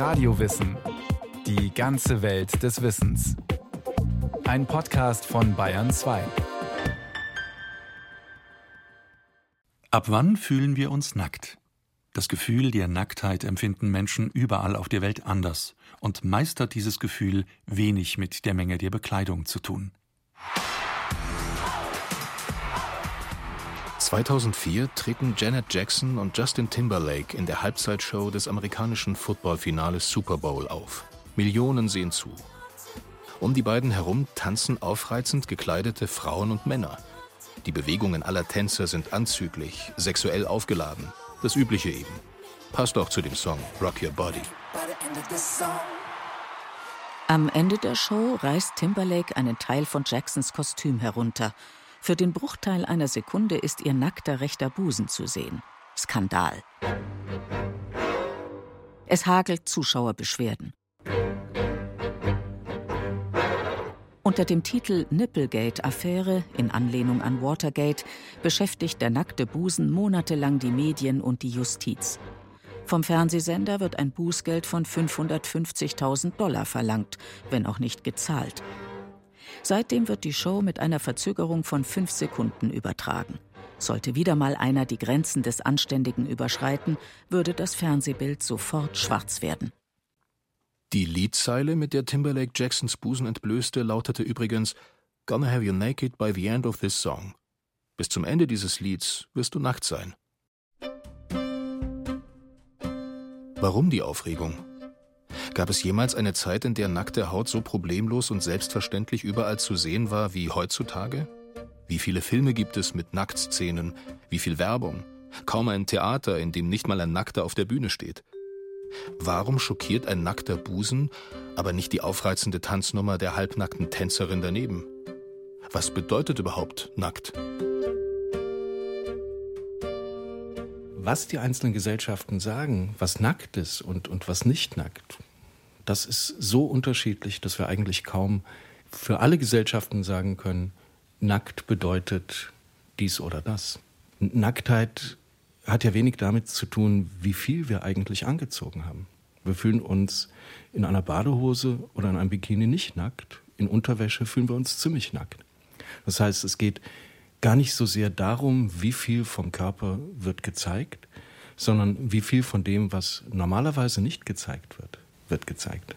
Radiowissen. Die ganze Welt des Wissens. Ein Podcast von Bayern 2. Ab wann fühlen wir uns nackt? Das Gefühl der Nacktheit empfinden Menschen überall auf der Welt anders und meist hat dieses Gefühl wenig mit der Menge der Bekleidung zu tun. 2004 treten Janet Jackson und Justin Timberlake in der Halbzeitshow des amerikanischen Footballfinales Super Bowl auf. Millionen sehen zu. Um die beiden herum tanzen aufreizend gekleidete Frauen und Männer. Die Bewegungen aller Tänzer sind anzüglich, sexuell aufgeladen. Das Übliche eben. Passt auch zu dem Song Rock Your Body. Am Ende der Show reißt Timberlake einen Teil von Jacksons Kostüm herunter für den Bruchteil einer Sekunde ist ihr nackter rechter Busen zu sehen. Skandal. Es hagelt Zuschauerbeschwerden. Unter dem Titel Nipplegate-Affäre in Anlehnung an Watergate beschäftigt der nackte Busen monatelang die Medien und die Justiz. Vom Fernsehsender wird ein Bußgeld von 550.000 Dollar verlangt, wenn auch nicht gezahlt. Seitdem wird die Show mit einer Verzögerung von fünf Sekunden übertragen. Sollte wieder mal einer die Grenzen des Anständigen überschreiten, würde das Fernsehbild sofort schwarz werden. Die Liedzeile, mit der Timberlake Jacksons Busen entblößte, lautete übrigens Gonna have you naked by the end of this song. Bis zum Ende dieses Lieds wirst du nackt sein. Warum die Aufregung? Gab es jemals eine Zeit, in der nackte Haut so problemlos und selbstverständlich überall zu sehen war wie heutzutage? Wie viele Filme gibt es mit Nacktszenen? Wie viel Werbung? Kaum ein Theater, in dem nicht mal ein Nackter auf der Bühne steht. Warum schockiert ein nackter Busen, aber nicht die aufreizende Tanznummer der halbnackten Tänzerin daneben? Was bedeutet überhaupt nackt? Was die einzelnen Gesellschaften sagen, was nackt ist und, und was nicht nackt, das ist so unterschiedlich, dass wir eigentlich kaum für alle Gesellschaften sagen können, nackt bedeutet dies oder das. Nacktheit hat ja wenig damit zu tun, wie viel wir eigentlich angezogen haben. Wir fühlen uns in einer Badehose oder in einem Bikini nicht nackt. In Unterwäsche fühlen wir uns ziemlich nackt. Das heißt, es geht gar nicht so sehr darum, wie viel vom Körper wird gezeigt, sondern wie viel von dem, was normalerweise nicht gezeigt wird wird gezeigt.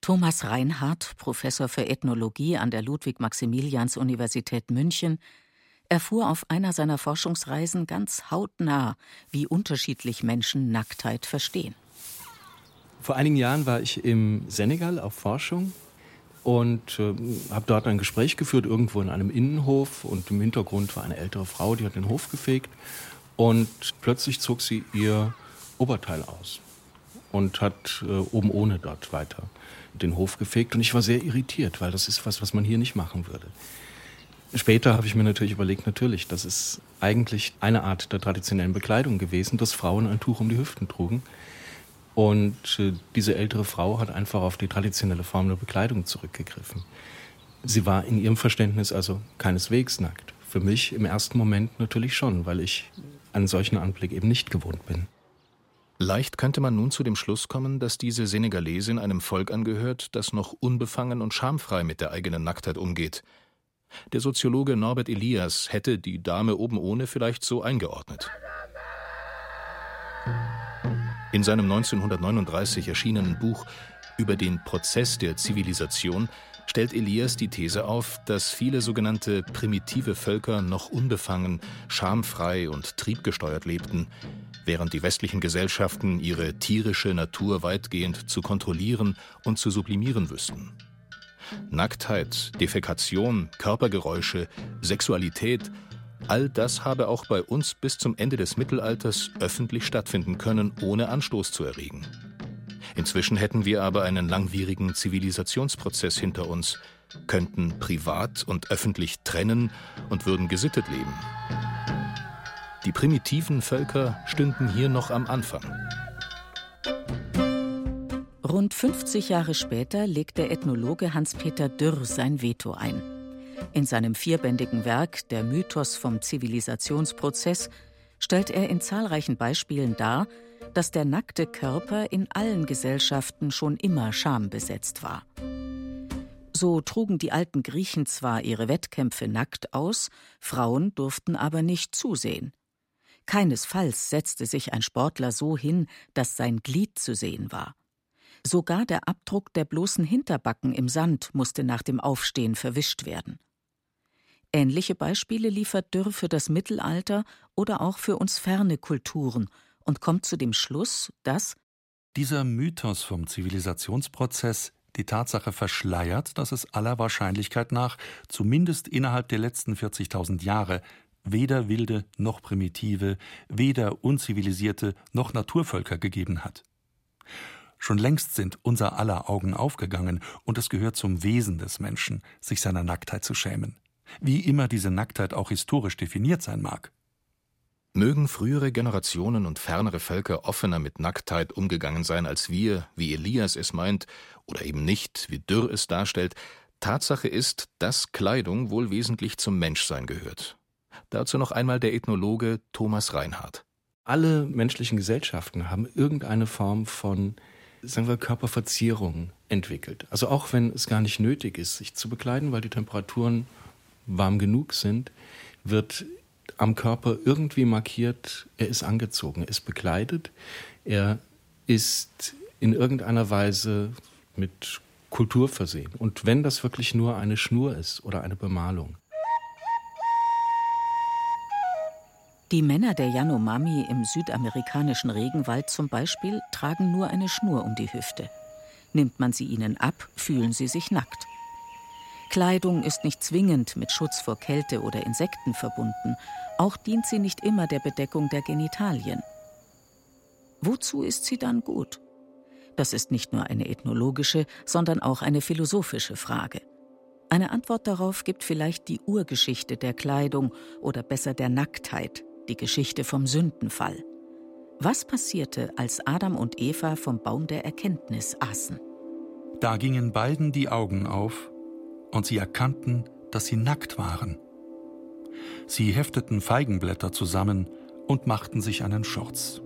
Thomas Reinhardt, Professor für Ethnologie an der Ludwig-Maximilians-Universität München, erfuhr auf einer seiner Forschungsreisen ganz hautnah, wie unterschiedlich Menschen Nacktheit verstehen. Vor einigen Jahren war ich im Senegal auf Forschung und äh, habe dort ein Gespräch geführt, irgendwo in einem Innenhof. Und im Hintergrund war eine ältere Frau, die hat den Hof gefegt. Und plötzlich zog sie ihr Oberteil aus und hat äh, oben ohne dort weiter den Hof gefegt. Und ich war sehr irritiert, weil das ist was, was man hier nicht machen würde. Später habe ich mir natürlich überlegt, natürlich, das ist eigentlich eine Art der traditionellen Bekleidung gewesen, dass Frauen ein Tuch um die Hüften trugen. Und äh, diese ältere Frau hat einfach auf die traditionelle Form der Bekleidung zurückgegriffen. Sie war in ihrem Verständnis also keineswegs nackt. Für mich im ersten Moment natürlich schon, weil ich einen solchen Anblick eben nicht gewohnt bin. Leicht könnte man nun zu dem Schluss kommen, dass diese Senegalesin einem Volk angehört, das noch unbefangen und schamfrei mit der eigenen Nacktheit umgeht. Der Soziologe Norbert Elias hätte die Dame oben ohne vielleicht so eingeordnet. In seinem 1939 erschienenen Buch über den Prozess der Zivilisation stellt Elias die These auf, dass viele sogenannte primitive Völker noch unbefangen, schamfrei und triebgesteuert lebten, während die westlichen Gesellschaften ihre tierische Natur weitgehend zu kontrollieren und zu sublimieren wüssten. Nacktheit, Defekation, Körpergeräusche, Sexualität, all das habe auch bei uns bis zum Ende des Mittelalters öffentlich stattfinden können, ohne Anstoß zu erregen. Inzwischen hätten wir aber einen langwierigen Zivilisationsprozess hinter uns, könnten privat und öffentlich trennen und würden gesittet leben. Die primitiven Völker stünden hier noch am Anfang. Rund 50 Jahre später legt der Ethnologe Hans-Peter Dürr sein Veto ein. In seinem vierbändigen Werk Der Mythos vom Zivilisationsprozess stellt er in zahlreichen Beispielen dar, dass der nackte Körper in allen Gesellschaften schon immer schambesetzt war. So trugen die alten Griechen zwar ihre Wettkämpfe nackt aus, Frauen durften aber nicht zusehen. Keinesfalls setzte sich ein Sportler so hin, dass sein Glied zu sehen war. Sogar der Abdruck der bloßen Hinterbacken im Sand musste nach dem Aufstehen verwischt werden. Ähnliche Beispiele liefert Dürr für das Mittelalter oder auch für uns ferne Kulturen und kommt zu dem Schluss, dass dieser Mythos vom Zivilisationsprozess die Tatsache verschleiert, dass es aller Wahrscheinlichkeit nach, zumindest innerhalb der letzten 40.000 Jahre, weder wilde noch primitive, weder unzivilisierte noch Naturvölker gegeben hat. Schon längst sind unser aller Augen aufgegangen, und es gehört zum Wesen des Menschen, sich seiner Nacktheit zu schämen. Wie immer diese Nacktheit auch historisch definiert sein mag. Mögen frühere Generationen und fernere Völker offener mit Nacktheit umgegangen sein als wir, wie Elias es meint, oder eben nicht, wie Dürr es darstellt, Tatsache ist, dass Kleidung wohl wesentlich zum Menschsein gehört. Dazu noch einmal der Ethnologe Thomas Reinhardt. Alle menschlichen Gesellschaften haben irgendeine Form von, sagen wir, Körperverzierung entwickelt. Also auch wenn es gar nicht nötig ist, sich zu bekleiden, weil die Temperaturen warm genug sind, wird am Körper irgendwie markiert, er ist angezogen, er ist bekleidet, er ist in irgendeiner Weise mit Kultur versehen. Und wenn das wirklich nur eine Schnur ist oder eine Bemalung. Die Männer der Yanomami im südamerikanischen Regenwald zum Beispiel tragen nur eine Schnur um die Hüfte. Nimmt man sie ihnen ab, fühlen sie sich nackt. Kleidung ist nicht zwingend mit Schutz vor Kälte oder Insekten verbunden, auch dient sie nicht immer der Bedeckung der Genitalien. Wozu ist sie dann gut? Das ist nicht nur eine ethnologische, sondern auch eine philosophische Frage. Eine Antwort darauf gibt vielleicht die Urgeschichte der Kleidung oder besser der Nacktheit, die Geschichte vom Sündenfall. Was passierte, als Adam und Eva vom Baum der Erkenntnis aßen? Da gingen beiden die Augen auf, und sie erkannten, dass sie nackt waren. Sie hefteten Feigenblätter zusammen und machten sich einen Schurz.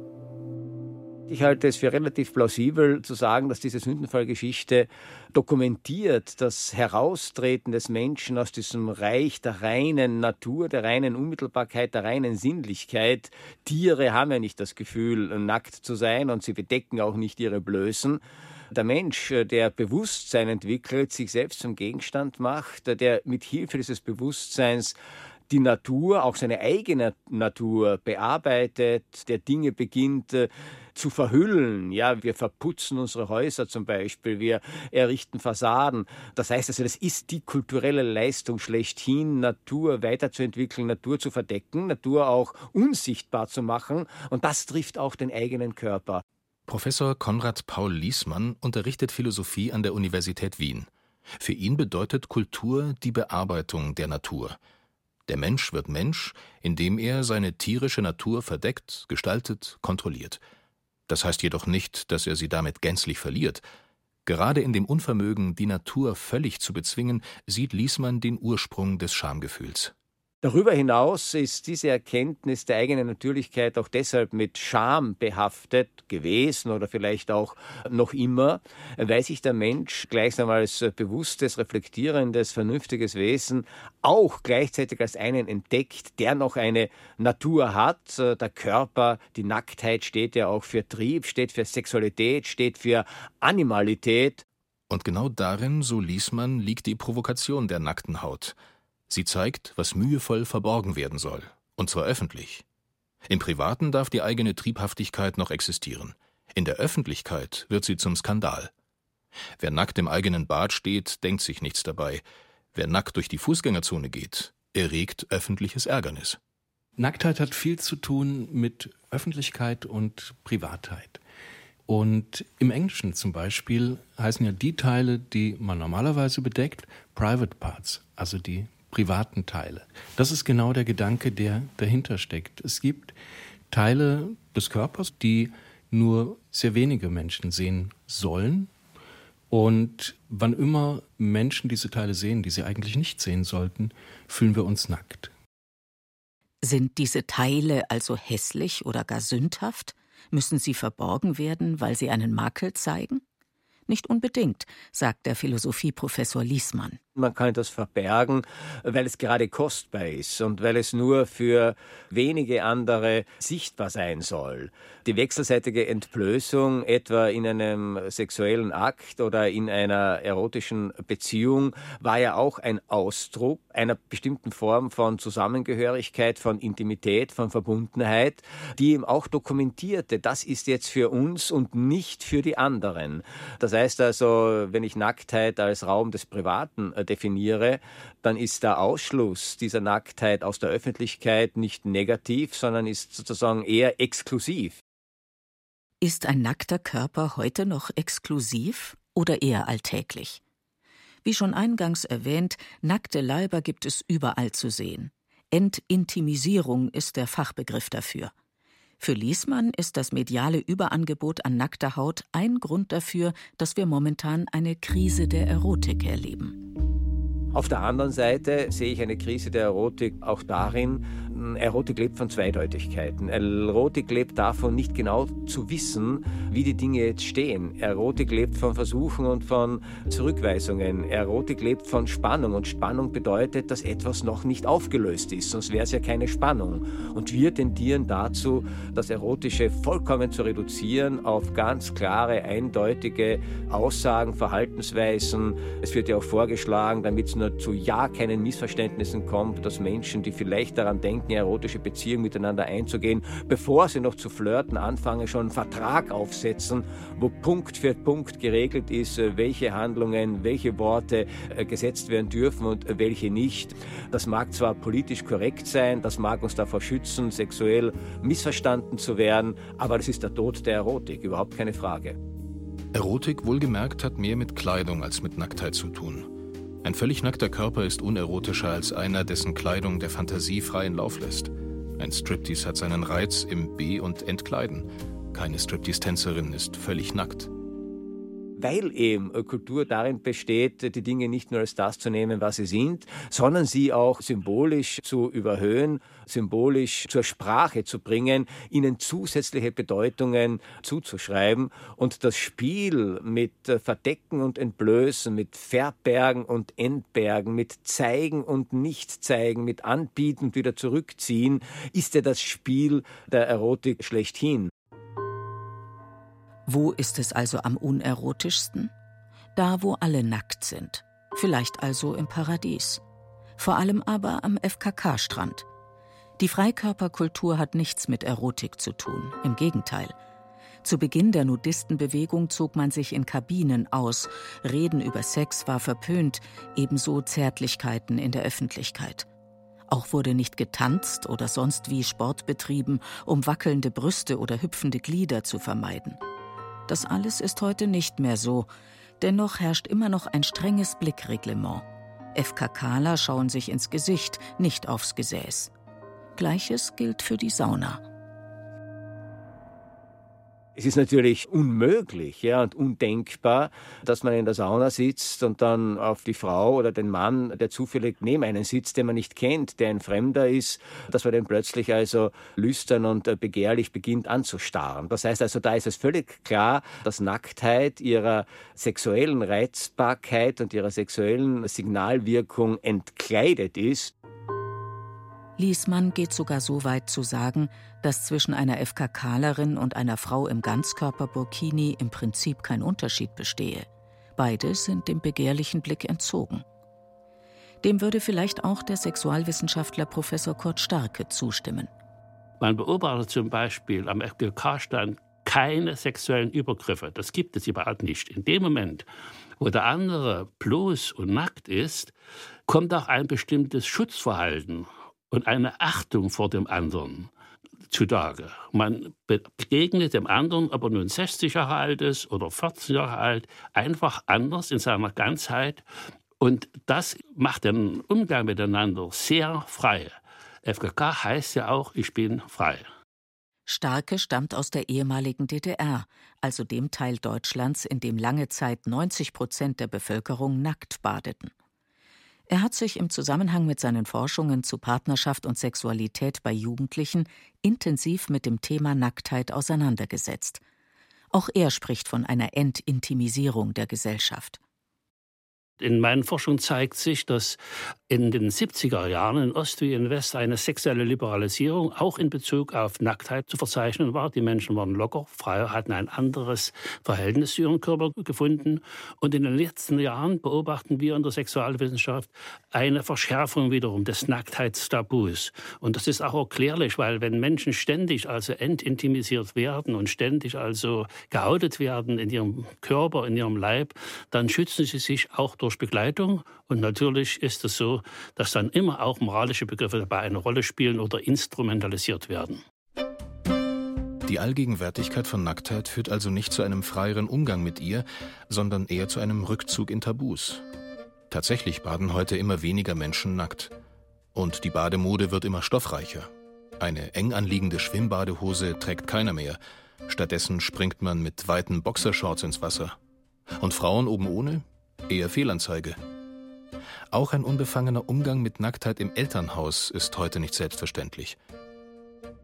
Ich halte es für relativ plausibel zu sagen, dass diese Sündenfallgeschichte dokumentiert das Heraustreten des Menschen aus diesem Reich der reinen Natur, der reinen Unmittelbarkeit, der reinen Sinnlichkeit. Tiere haben ja nicht das Gefühl, nackt zu sein und sie bedecken auch nicht ihre Blößen. Der Mensch, der Bewusstsein entwickelt, sich selbst zum Gegenstand macht, der mit Hilfe dieses Bewusstseins die Natur, auch seine eigene Natur bearbeitet, der Dinge beginnt äh, zu verhüllen. Ja, wir verputzen unsere Häuser zum Beispiel, wir errichten Fassaden. Das heißt also, das ist die kulturelle Leistung schlechthin, Natur weiterzuentwickeln, Natur zu verdecken, Natur auch unsichtbar zu machen. Und das trifft auch den eigenen Körper. Professor Konrad Paul Liesmann unterrichtet Philosophie an der Universität Wien. Für ihn bedeutet Kultur die Bearbeitung der Natur. Der Mensch wird Mensch, indem er seine tierische Natur verdeckt, gestaltet, kontrolliert. Das heißt jedoch nicht, dass er sie damit gänzlich verliert. Gerade in dem Unvermögen, die Natur völlig zu bezwingen, sieht Liesmann den Ursprung des Schamgefühls. Darüber hinaus ist diese Erkenntnis der eigenen Natürlichkeit auch deshalb mit Scham behaftet gewesen oder vielleicht auch noch immer, weil sich der Mensch gleichsam als bewusstes, reflektierendes, vernünftiges Wesen auch gleichzeitig als einen entdeckt, der noch eine Natur hat. Der Körper, die Nacktheit steht ja auch für Trieb, steht für Sexualität, steht für Animalität. Und genau darin, so ließ man, liegt die Provokation der nackten Haut – Sie zeigt, was mühevoll verborgen werden soll, und zwar öffentlich. Im Privaten darf die eigene Triebhaftigkeit noch existieren. In der Öffentlichkeit wird sie zum Skandal. Wer nackt im eigenen Bad steht, denkt sich nichts dabei. Wer nackt durch die Fußgängerzone geht, erregt öffentliches Ärgernis. Nacktheit hat viel zu tun mit Öffentlichkeit und Privatheit. Und im Englischen zum Beispiel heißen ja die Teile, die man normalerweise bedeckt, Private Parts, also die privaten Teile. Das ist genau der Gedanke, der dahinter steckt. Es gibt Teile des Körpers, die nur sehr wenige Menschen sehen sollen. Und wann immer Menschen diese Teile sehen, die sie eigentlich nicht sehen sollten, fühlen wir uns nackt. Sind diese Teile also hässlich oder gar sündhaft? Müssen sie verborgen werden, weil sie einen Makel zeigen? Nicht unbedingt, sagt der Philosophieprofessor Liesmann. Man kann das verbergen, weil es gerade kostbar ist und weil es nur für wenige andere sichtbar sein soll. Die wechselseitige Entblößung, etwa in einem sexuellen Akt oder in einer erotischen Beziehung, war ja auch ein Ausdruck einer bestimmten Form von Zusammengehörigkeit, von Intimität, von Verbundenheit, die ihm auch dokumentierte, das ist jetzt für uns und nicht für die anderen. Das heißt also, wenn ich Nacktheit als Raum des Privaten äh, definiere, dann ist der Ausschluss dieser Nacktheit aus der Öffentlichkeit nicht negativ, sondern ist sozusagen eher exklusiv. Ist ein nackter Körper heute noch exklusiv oder eher alltäglich? Wie schon eingangs erwähnt, nackte Leiber gibt es überall zu sehen. Entintimisierung ist der Fachbegriff dafür. Für Liesmann ist das mediale Überangebot an nackter Haut ein Grund dafür, dass wir momentan eine Krise der Erotik erleben. Auf der anderen Seite sehe ich eine Krise der Erotik auch darin, Erotik lebt von Zweideutigkeiten. Erotik lebt davon, nicht genau zu wissen, wie die Dinge jetzt stehen. Erotik lebt von Versuchen und von Zurückweisungen. Erotik lebt von Spannung und Spannung bedeutet, dass etwas noch nicht aufgelöst ist, sonst wäre es ja keine Spannung. Und wir tendieren dazu, das Erotische vollkommen zu reduzieren auf ganz klare, eindeutige Aussagen, Verhaltensweisen. Es wird ja auch vorgeschlagen, damit es nur zu ja keinen Missverständnissen kommt, dass Menschen, die vielleicht daran denken, eine erotische Beziehung miteinander einzugehen, bevor sie noch zu flirten anfangen, schon einen Vertrag aufsetzen, wo Punkt für Punkt geregelt ist, äh, welche Handlungen, welche Worte äh, gesetzt werden dürfen und äh, welche nicht. Das mag zwar politisch korrekt sein, das mag uns davor schützen, sexuell missverstanden zu werden, aber das ist der Tod der Erotik, überhaupt keine Frage. Erotik, wohlgemerkt, hat mehr mit Kleidung als mit Nacktheit zu tun. Ein völlig nackter Körper ist unerotischer als einer, dessen Kleidung der Fantasie freien Lauf lässt. Ein Striptease hat seinen Reiz im Be- und Entkleiden. Keine Striptease-Tänzerin ist völlig nackt weil eben Kultur darin besteht, die Dinge nicht nur als das zu nehmen, was sie sind, sondern sie auch symbolisch zu überhöhen, symbolisch zur Sprache zu bringen, ihnen zusätzliche Bedeutungen zuzuschreiben und das Spiel mit Verdecken und Entblößen, mit Verbergen und Entbergen, mit Zeigen und Nicht-Zeigen, mit Anbieten und wieder zurückziehen, ist ja das Spiel der Erotik schlechthin. Wo ist es also am unerotischsten? Da, wo alle nackt sind. Vielleicht also im Paradies. Vor allem aber am FKK-Strand. Die Freikörperkultur hat nichts mit Erotik zu tun, im Gegenteil. Zu Beginn der Nudistenbewegung zog man sich in Kabinen aus, Reden über Sex war verpönt, ebenso Zärtlichkeiten in der Öffentlichkeit. Auch wurde nicht getanzt oder sonst wie Sport betrieben, um wackelnde Brüste oder hüpfende Glieder zu vermeiden. Das alles ist heute nicht mehr so. Dennoch herrscht immer noch ein strenges Blickreglement. FKKler schauen sich ins Gesicht, nicht aufs Gesäß. Gleiches gilt für die Sauna. Es ist natürlich unmöglich ja, und undenkbar, dass man in der Sauna sitzt und dann auf die Frau oder den Mann, der zufällig neben einen sitzt, den man nicht kennt, der ein Fremder ist, dass man den plötzlich also lüstern und äh, begehrlich beginnt anzustarren. Das heißt also, da ist es völlig klar, dass Nacktheit ihrer sexuellen Reizbarkeit und ihrer sexuellen Signalwirkung entkleidet ist. Liesmann geht sogar so weit zu sagen, dass zwischen einer FKKlerin und einer Frau im Ganzkörper-Burkini im Prinzip kein Unterschied bestehe. Beide sind dem begehrlichen Blick entzogen. Dem würde vielleicht auch der Sexualwissenschaftler Professor Kurt Starke zustimmen. Man beobachtet zum Beispiel am FKK-Stand keine sexuellen Übergriffe. Das gibt es überhaupt nicht. In dem Moment, wo der andere bloß und nackt ist, kommt auch ein bestimmtes Schutzverhalten und eine Achtung vor dem anderen zutage. Man begegnet dem anderen, ob er nun 60 Jahre alt ist oder 14 Jahre alt, einfach anders in seiner Ganzheit. Und das macht den Umgang miteinander sehr frei. FKK heißt ja auch, ich bin frei. Starke stammt aus der ehemaligen DDR, also dem Teil Deutschlands, in dem lange Zeit 90 Prozent der Bevölkerung nackt badeten. Er hat sich im Zusammenhang mit seinen Forschungen zu Partnerschaft und Sexualität bei Jugendlichen intensiv mit dem Thema Nacktheit auseinandergesetzt. Auch er spricht von einer Entintimisierung der Gesellschaft. In meinen Forschungen zeigt sich, dass in den 70er Jahren in Ost wie in West eine sexuelle Liberalisierung auch in Bezug auf Nacktheit zu verzeichnen war. Die Menschen waren locker, frei, hatten ein anderes Verhältnis zu ihrem Körper gefunden. Und in den letzten Jahren beobachten wir in der Sexualwissenschaft eine Verschärfung wiederum des Nacktheitstabus. Und das ist auch erklärlich, weil wenn Menschen ständig also entintimisiert werden und ständig also geoutet werden in ihrem Körper, in ihrem Leib, dann schützen sie sich auch durch Begleitung. Und natürlich ist es so, dass dann immer auch moralische Begriffe dabei eine Rolle spielen oder instrumentalisiert werden. Die Allgegenwärtigkeit von Nacktheit führt also nicht zu einem freieren Umgang mit ihr, sondern eher zu einem Rückzug in Tabus. Tatsächlich baden heute immer weniger Menschen nackt. Und die Bademode wird immer stoffreicher. Eine eng anliegende Schwimmbadehose trägt keiner mehr. Stattdessen springt man mit weiten Boxershorts ins Wasser. Und Frauen oben ohne? Eher Fehlanzeige. Auch ein unbefangener Umgang mit Nacktheit im Elternhaus ist heute nicht selbstverständlich.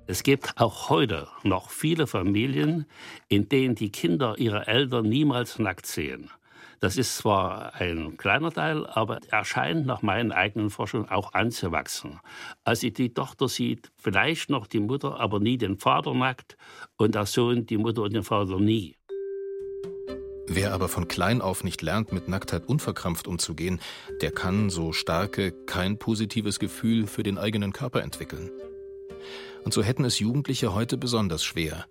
Es gibt auch heute noch viele Familien, in denen die Kinder ihre Eltern niemals nackt sehen. Das ist zwar ein kleiner Teil, aber er scheint nach meinen eigenen Forschungen auch anzuwachsen. Also die Tochter sieht vielleicht noch die Mutter, aber nie den Vater nackt und der Sohn die Mutter und den Vater nie. Wer aber von klein auf nicht lernt, mit Nacktheit unverkrampft umzugehen, der kann, so starke, kein positives Gefühl für den eigenen Körper entwickeln. Und so hätten es Jugendliche heute besonders schwer.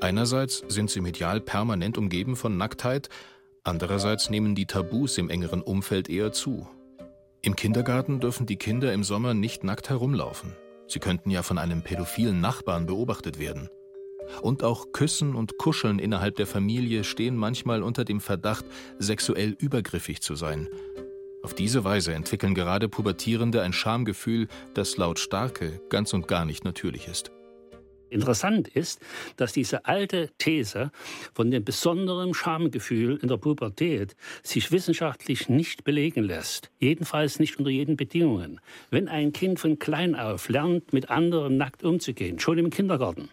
Einerseits sind sie medial permanent umgeben von Nacktheit, andererseits nehmen die Tabus im engeren Umfeld eher zu. Im Kindergarten dürfen die Kinder im Sommer nicht nackt herumlaufen. Sie könnten ja von einem pädophilen Nachbarn beobachtet werden. Und auch Küssen und Kuscheln innerhalb der Familie stehen manchmal unter dem Verdacht, sexuell übergriffig zu sein. Auf diese Weise entwickeln gerade Pubertierende ein Schamgefühl, das laut Starke ganz und gar nicht natürlich ist. Interessant ist, dass diese alte These von dem besonderen Schamgefühl in der Pubertät sich wissenschaftlich nicht belegen lässt. Jedenfalls nicht unter jeden Bedingungen. Wenn ein Kind von klein auf lernt, mit anderen nackt umzugehen, schon im Kindergarten,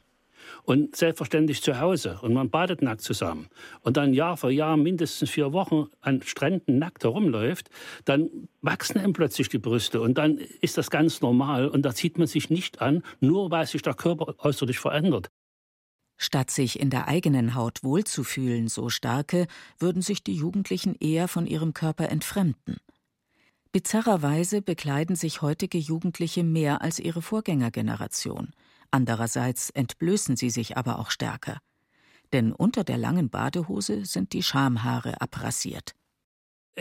und selbstverständlich zu Hause und man badet nackt zusammen und dann Jahr für Jahr mindestens vier Wochen an Stränden nackt herumläuft, dann wachsen ihm plötzlich die Brüste und dann ist das ganz normal und da zieht man sich nicht an, nur weil sich der Körper äußerlich verändert. Statt sich in der eigenen Haut wohlzufühlen, so starke, würden sich die Jugendlichen eher von ihrem Körper entfremden. Bizarrerweise bekleiden sich heutige Jugendliche mehr als ihre Vorgängergeneration. Andererseits entblößen sie sich aber auch stärker. Denn unter der langen Badehose sind die Schamhaare abrasiert.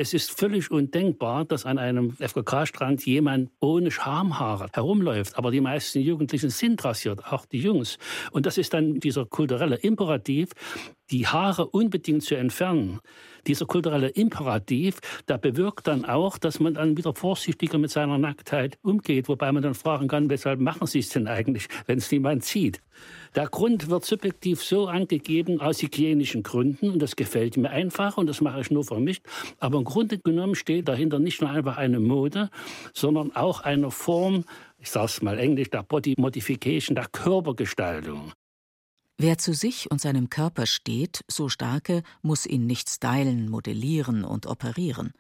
Es ist völlig undenkbar, dass an einem FKK-Strand jemand ohne Schamhaare herumläuft. Aber die meisten Jugendlichen sind rasiert, auch die Jungs. Und das ist dann dieser kulturelle Imperativ, die Haare unbedingt zu entfernen. Dieser kulturelle Imperativ, der bewirkt dann auch, dass man dann wieder vorsichtiger mit seiner Nacktheit umgeht, wobei man dann fragen kann, weshalb machen Sie es denn eigentlich, wenn es niemand sieht? Der Grund wird subjektiv so angegeben aus hygienischen Gründen und das gefällt mir einfach und das mache ich nur für mich. Aber im Grunde genommen steht dahinter nicht nur einfach eine Mode, sondern auch eine Form, ich sage es mal englisch, der Body Modification, der Körpergestaltung. Wer zu sich und seinem Körper steht, so starke, muss ihn nicht stylen, modellieren und operieren.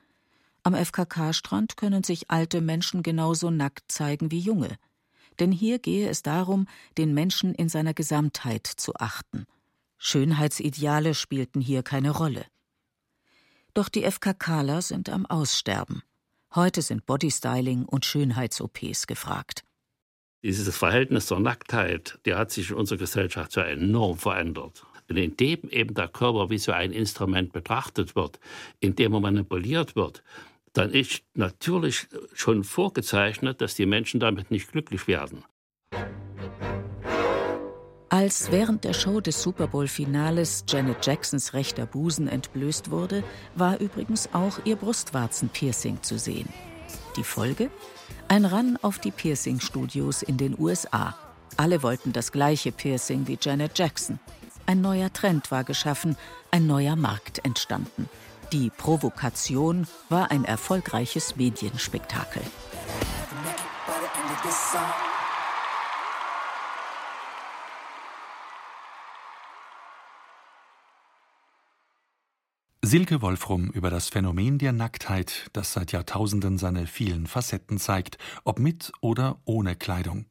Am FKK-Strand können sich alte Menschen genauso nackt zeigen wie junge. Denn hier gehe es darum, den Menschen in seiner Gesamtheit zu achten. Schönheitsideale spielten hier keine Rolle. Doch die FKKler sind am Aussterben. Heute sind Bodystyling und Schönheits-OPs gefragt. Dieses Verhältnis zur Nacktheit, der hat sich in unserer Gesellschaft so enorm verändert. Und indem eben der Körper wie so ein Instrument betrachtet wird, indem er manipuliert wird, dann ist natürlich schon vorgezeichnet, dass die Menschen damit nicht glücklich werden. Als während der Show des Super Bowl-Finales Janet Jacksons rechter Busen entblößt wurde, war übrigens auch ihr Brustwarzenpiercing zu sehen. Die Folge? Ein Run auf die Piercing-Studios in den USA. Alle wollten das gleiche Piercing wie Janet Jackson. Ein neuer Trend war geschaffen, ein neuer Markt entstanden. Die Provokation war ein erfolgreiches Medienspektakel. Silke Wolfrum über das Phänomen der Nacktheit, das seit Jahrtausenden seine vielen Facetten zeigt, ob mit oder ohne Kleidung.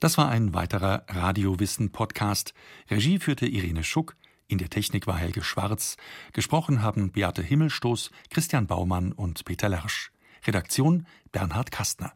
Das war ein weiterer Radiowissen-Podcast. Regie führte Irene Schuck, in der Technik war Helge Schwarz. Gesprochen haben Beate Himmelstoß, Christian Baumann und Peter Lersch. Redaktion Bernhard Kastner.